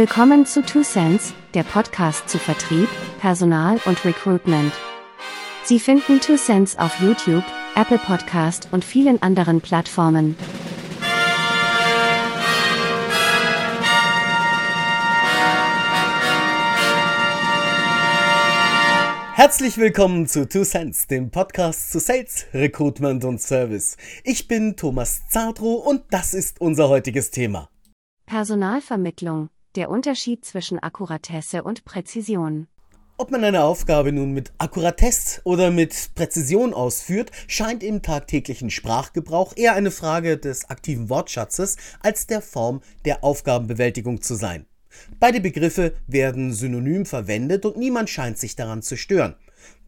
Willkommen zu Two Cents, der Podcast zu Vertrieb, Personal und Recruitment. Sie finden Two Cents auf YouTube, Apple Podcast und vielen anderen Plattformen. Herzlich willkommen zu Two Cents, dem Podcast zu Sales, Recruitment und Service. Ich bin Thomas Zartro und das ist unser heutiges Thema. Personalvermittlung, der Unterschied zwischen Akkuratesse und Präzision. Ob man eine Aufgabe nun mit Akkuratesse oder mit Präzision ausführt, scheint im tagtäglichen Sprachgebrauch eher eine Frage des aktiven Wortschatzes als der Form der Aufgabenbewältigung zu sein. Beide Begriffe werden synonym verwendet und niemand scheint sich daran zu stören.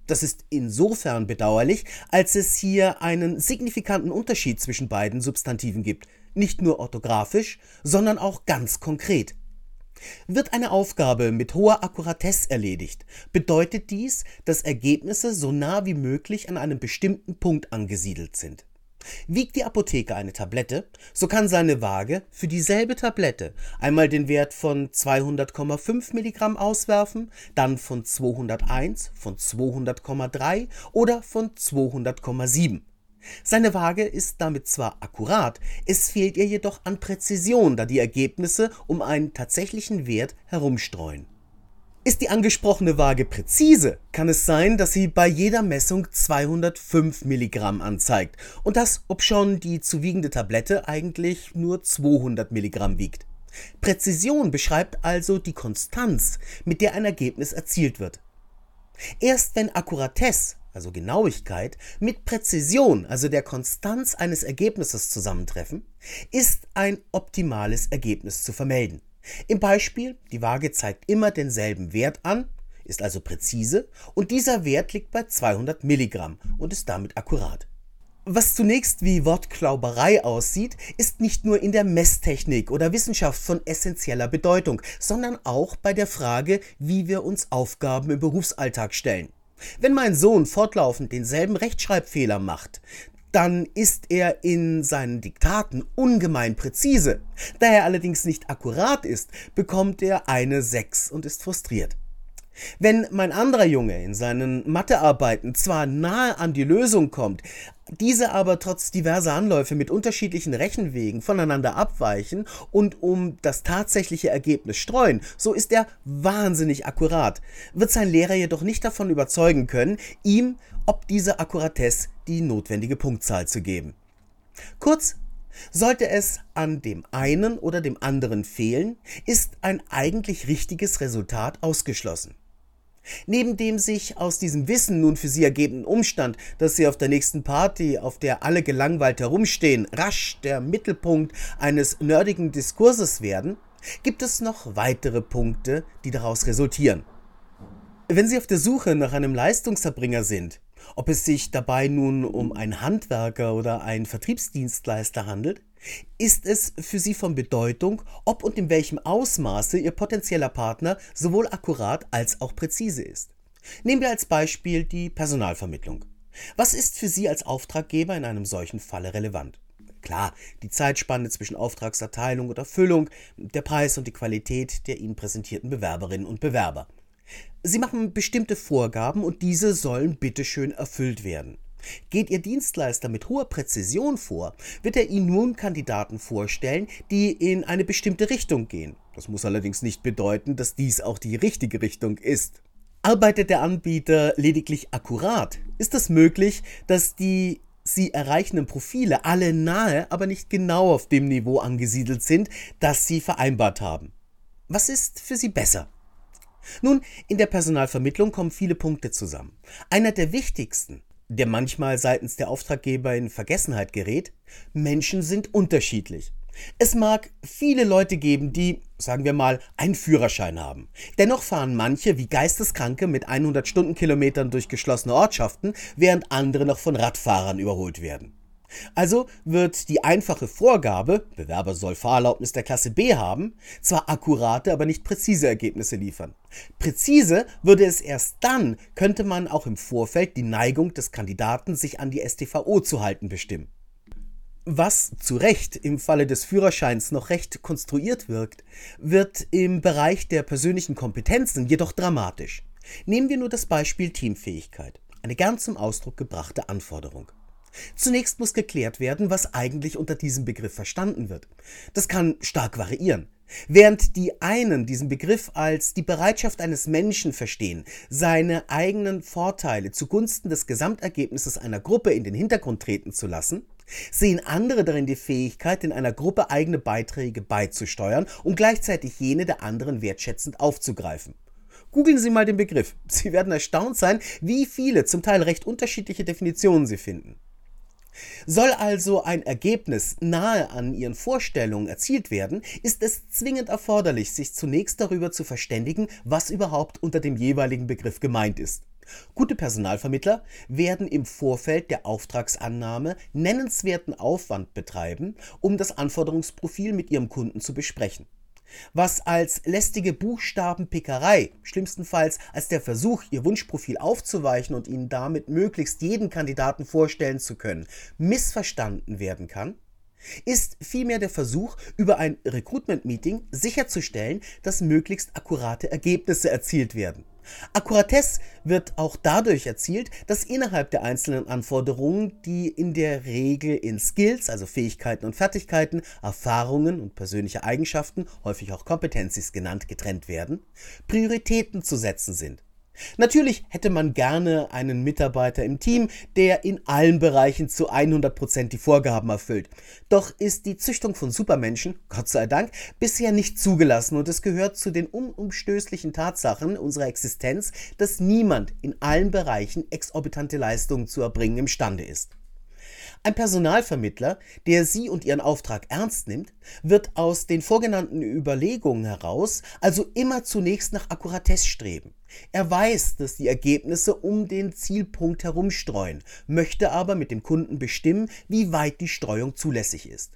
Das ist insofern bedauerlich, als es hier einen signifikanten Unterschied zwischen beiden Substantiven gibt, nicht nur orthografisch, sondern auch ganz konkret. Wird eine Aufgabe mit hoher Akkuratesse erledigt, bedeutet dies, dass Ergebnisse so nah wie möglich an einem bestimmten Punkt angesiedelt sind. Wiegt die Apotheker eine Tablette, so kann seine Waage für dieselbe Tablette einmal den Wert von 200,5 Milligramm auswerfen, dann von 201, von 200,3 oder von 200,7. Seine Waage ist damit zwar akkurat, es fehlt ihr jedoch an Präzision, da die Ergebnisse um einen tatsächlichen Wert herumstreuen. Ist die angesprochene Waage präzise, kann es sein, dass sie bei jeder Messung 205 Milligramm anzeigt und das, obschon die zu wiegende Tablette eigentlich nur 200 Milligramm wiegt. Präzision beschreibt also die Konstanz, mit der ein Ergebnis erzielt wird. Erst wenn Akkuratesse, also Genauigkeit, mit Präzision, also der Konstanz eines Ergebnisses zusammentreffen, ist ein optimales Ergebnis zu vermelden. Im Beispiel, die Waage zeigt immer denselben Wert an, ist also präzise und dieser Wert liegt bei 200 Milligramm und ist damit akkurat. Was zunächst wie Wortklauberei aussieht, ist nicht nur in der Messtechnik oder Wissenschaft von essentieller Bedeutung, sondern auch bei der Frage, wie wir uns Aufgaben im Berufsalltag stellen. Wenn mein Sohn fortlaufend denselben Rechtschreibfehler macht, dann ist er in seinen Diktaten ungemein präzise. Da er allerdings nicht akkurat ist, bekommt er eine 6 und ist frustriert. Wenn mein anderer Junge in seinen Mathearbeiten zwar nahe an die Lösung kommt, diese aber trotz diverser Anläufe mit unterschiedlichen Rechenwegen voneinander abweichen und um das tatsächliche Ergebnis streuen, so ist er wahnsinnig akkurat, wird sein Lehrer jedoch nicht davon überzeugen können, ihm ob diese Akkuratesse die notwendige Punktzahl zu geben. Kurz, sollte es an dem einen oder dem anderen fehlen, ist ein eigentlich richtiges Resultat ausgeschlossen. Neben dem sich aus diesem Wissen nun für sie ergebenden Umstand, dass sie auf der nächsten Party, auf der alle gelangweilt herumstehen, rasch der Mittelpunkt eines nerdigen Diskurses werden, gibt es noch weitere Punkte, die daraus resultieren. Wenn Sie auf der Suche nach einem Leistungserbringer sind, ob es sich dabei nun um einen Handwerker oder einen Vertriebsdienstleister handelt, ist es für Sie von Bedeutung, ob und in welchem Ausmaße Ihr potenzieller Partner sowohl akkurat als auch präzise ist. Nehmen wir als Beispiel die Personalvermittlung. Was ist für Sie als Auftraggeber in einem solchen Falle relevant? Klar, die Zeitspanne zwischen Auftragserteilung und Erfüllung, der Preis und die Qualität der Ihnen präsentierten Bewerberinnen und Bewerber. Sie machen bestimmte Vorgaben und diese sollen bitteschön erfüllt werden. Geht Ihr Dienstleister mit hoher Präzision vor, wird er Ihnen nun Kandidaten vorstellen, die in eine bestimmte Richtung gehen. Das muss allerdings nicht bedeuten, dass dies auch die richtige Richtung ist. Arbeitet der Anbieter lediglich akkurat, ist es möglich, dass die sie erreichenden Profile alle nahe, aber nicht genau auf dem Niveau angesiedelt sind, das sie vereinbart haben. Was ist für Sie besser? Nun, in der Personalvermittlung kommen viele Punkte zusammen. Einer der wichtigsten, der manchmal seitens der Auftraggeber in Vergessenheit gerät, Menschen sind unterschiedlich. Es mag viele Leute geben, die, sagen wir mal, einen Führerschein haben. Dennoch fahren manche wie Geisteskranke mit 100 Stundenkilometern durch geschlossene Ortschaften, während andere noch von Radfahrern überholt werden. Also wird die einfache Vorgabe, Bewerber soll Fahrerlaubnis der Klasse B haben, zwar akkurate, aber nicht präzise Ergebnisse liefern. Präzise würde es erst dann, könnte man auch im Vorfeld die Neigung des Kandidaten, sich an die STVO zu halten, bestimmen. Was zu Recht im Falle des Führerscheins noch recht konstruiert wirkt, wird im Bereich der persönlichen Kompetenzen jedoch dramatisch. Nehmen wir nur das Beispiel Teamfähigkeit, eine gern zum Ausdruck gebrachte Anforderung. Zunächst muss geklärt werden, was eigentlich unter diesem Begriff verstanden wird. Das kann stark variieren. Während die einen diesen Begriff als die Bereitschaft eines Menschen verstehen, seine eigenen Vorteile zugunsten des Gesamtergebnisses einer Gruppe in den Hintergrund treten zu lassen, sehen andere darin die Fähigkeit, in einer Gruppe eigene Beiträge beizusteuern und gleichzeitig jene der anderen wertschätzend aufzugreifen. Googeln Sie mal den Begriff. Sie werden erstaunt sein, wie viele, zum Teil recht unterschiedliche Definitionen Sie finden. Soll also ein Ergebnis nahe an Ihren Vorstellungen erzielt werden, ist es zwingend erforderlich, sich zunächst darüber zu verständigen, was überhaupt unter dem jeweiligen Begriff gemeint ist. Gute Personalvermittler werden im Vorfeld der Auftragsannahme nennenswerten Aufwand betreiben, um das Anforderungsprofil mit ihrem Kunden zu besprechen. Was als lästige Buchstabenpickerei, schlimmstenfalls als der Versuch, ihr Wunschprofil aufzuweichen und ihnen damit möglichst jeden Kandidaten vorstellen zu können, missverstanden werden kann, ist vielmehr der Versuch, über ein Recruitment-Meeting sicherzustellen, dass möglichst akkurate Ergebnisse erzielt werden. Akkuratesse wird auch dadurch erzielt, dass innerhalb der einzelnen Anforderungen, die in der Regel in Skills, also Fähigkeiten und Fertigkeiten, Erfahrungen und persönliche Eigenschaften, häufig auch Competencies genannt, getrennt werden, Prioritäten zu setzen sind. Natürlich hätte man gerne einen Mitarbeiter im Team, der in allen Bereichen zu 100% die Vorgaben erfüllt. Doch ist die Züchtung von Supermenschen, Gott sei Dank, bisher nicht zugelassen und es gehört zu den unumstößlichen Tatsachen unserer Existenz, dass niemand in allen Bereichen exorbitante Leistungen zu erbringen imstande ist. Ein Personalvermittler, der Sie und Ihren Auftrag ernst nimmt, wird aus den vorgenannten Überlegungen heraus also immer zunächst nach Akkuratesse streben. Er weiß, dass die Ergebnisse um den Zielpunkt herumstreuen, möchte aber mit dem Kunden bestimmen, wie weit die Streuung zulässig ist.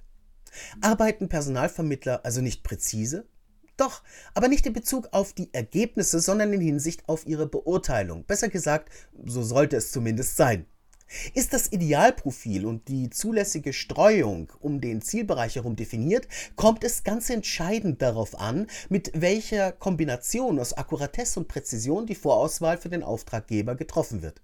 Arbeiten Personalvermittler also nicht präzise? Doch, aber nicht in Bezug auf die Ergebnisse, sondern in Hinsicht auf ihre Beurteilung. Besser gesagt, so sollte es zumindest sein. Ist das Idealprofil und die zulässige Streuung um den Zielbereich herum definiert, kommt es ganz entscheidend darauf an, mit welcher Kombination aus Akkuratesse und Präzision die Vorauswahl für den Auftraggeber getroffen wird.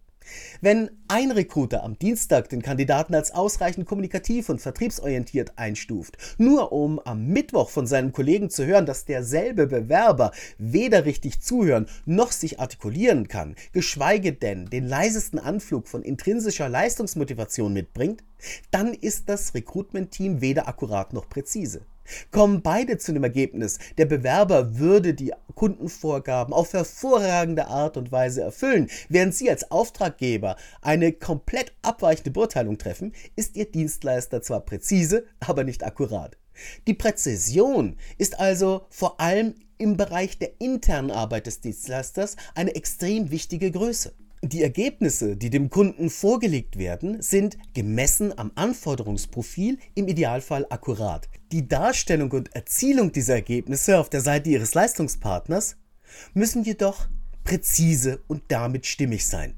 Wenn ein Recruiter am Dienstag den Kandidaten als ausreichend kommunikativ und vertriebsorientiert einstuft, nur um am Mittwoch von seinem Kollegen zu hören, dass derselbe Bewerber weder richtig zuhören noch sich artikulieren kann, geschweige denn den leisesten Anflug von intrinsischer Leistungsmotivation mitbringt, dann ist das Recruitment-Team weder akkurat noch präzise. Kommen beide zu dem Ergebnis, der Bewerber würde die Kundenvorgaben auf hervorragende Art und Weise erfüllen, während Sie als Auftraggeber eine komplett abweichende Beurteilung treffen, ist Ihr Dienstleister zwar präzise, aber nicht akkurat. Die Präzision ist also vor allem im Bereich der internen Arbeit des Dienstleisters eine extrem wichtige Größe. Die Ergebnisse, die dem Kunden vorgelegt werden, sind gemessen am Anforderungsprofil im Idealfall akkurat. Die Darstellung und Erzielung dieser Ergebnisse auf der Seite Ihres Leistungspartners müssen jedoch präzise und damit stimmig sein.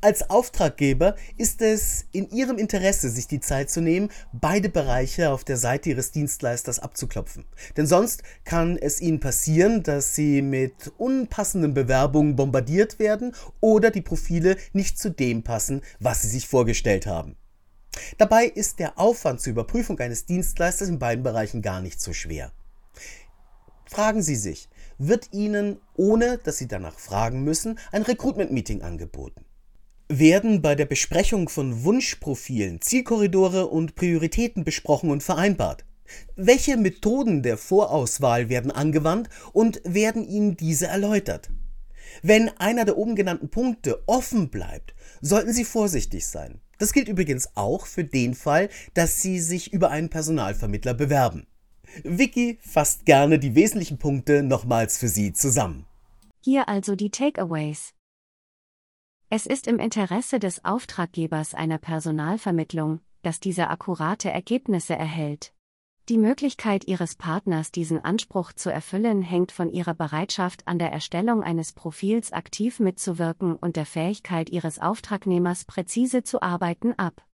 Als Auftraggeber ist es in Ihrem Interesse, sich die Zeit zu nehmen, beide Bereiche auf der Seite Ihres Dienstleisters abzuklopfen. Denn sonst kann es Ihnen passieren, dass Sie mit unpassenden Bewerbungen bombardiert werden oder die Profile nicht zu dem passen, was Sie sich vorgestellt haben. Dabei ist der Aufwand zur Überprüfung eines Dienstleisters in beiden Bereichen gar nicht so schwer. Fragen Sie sich, wird Ihnen, ohne dass Sie danach fragen müssen, ein Recruitment-Meeting angeboten? Werden bei der Besprechung von Wunschprofilen Zielkorridore und Prioritäten besprochen und vereinbart. Welche Methoden der Vorauswahl werden angewandt und werden Ihnen diese erläutert? Wenn einer der oben genannten Punkte offen bleibt, sollten Sie vorsichtig sein. Das gilt übrigens auch für den Fall, dass Sie sich über einen Personalvermittler bewerben. Vicky fasst gerne die wesentlichen Punkte nochmals für Sie zusammen. Hier also die Takeaways. Es ist im Interesse des Auftraggebers einer Personalvermittlung, dass dieser akkurate Ergebnisse erhält. Die Möglichkeit Ihres Partners, diesen Anspruch zu erfüllen, hängt von Ihrer Bereitschaft an der Erstellung eines Profils aktiv mitzuwirken und der Fähigkeit Ihres Auftragnehmers präzise zu arbeiten ab.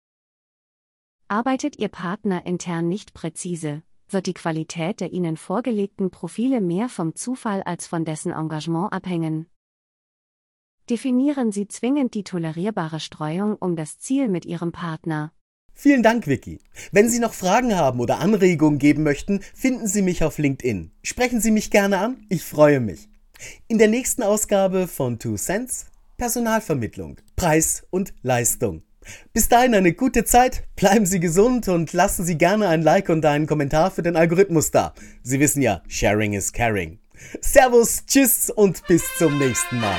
Arbeitet Ihr Partner intern nicht präzise, wird die Qualität der Ihnen vorgelegten Profile mehr vom Zufall als von dessen Engagement abhängen. Definieren Sie zwingend die tolerierbare Streuung um das Ziel mit Ihrem Partner. Vielen Dank, Vicky. Wenn Sie noch Fragen haben oder Anregungen geben möchten, finden Sie mich auf LinkedIn. Sprechen Sie mich gerne an, ich freue mich. In der nächsten Ausgabe von Two Cents Personalvermittlung, Preis und Leistung. Bis dahin eine gute Zeit, bleiben Sie gesund und lassen Sie gerne ein Like und einen Kommentar für den Algorithmus da. Sie wissen ja, Sharing is Caring. Servus, Tschüss und bis zum nächsten Mal.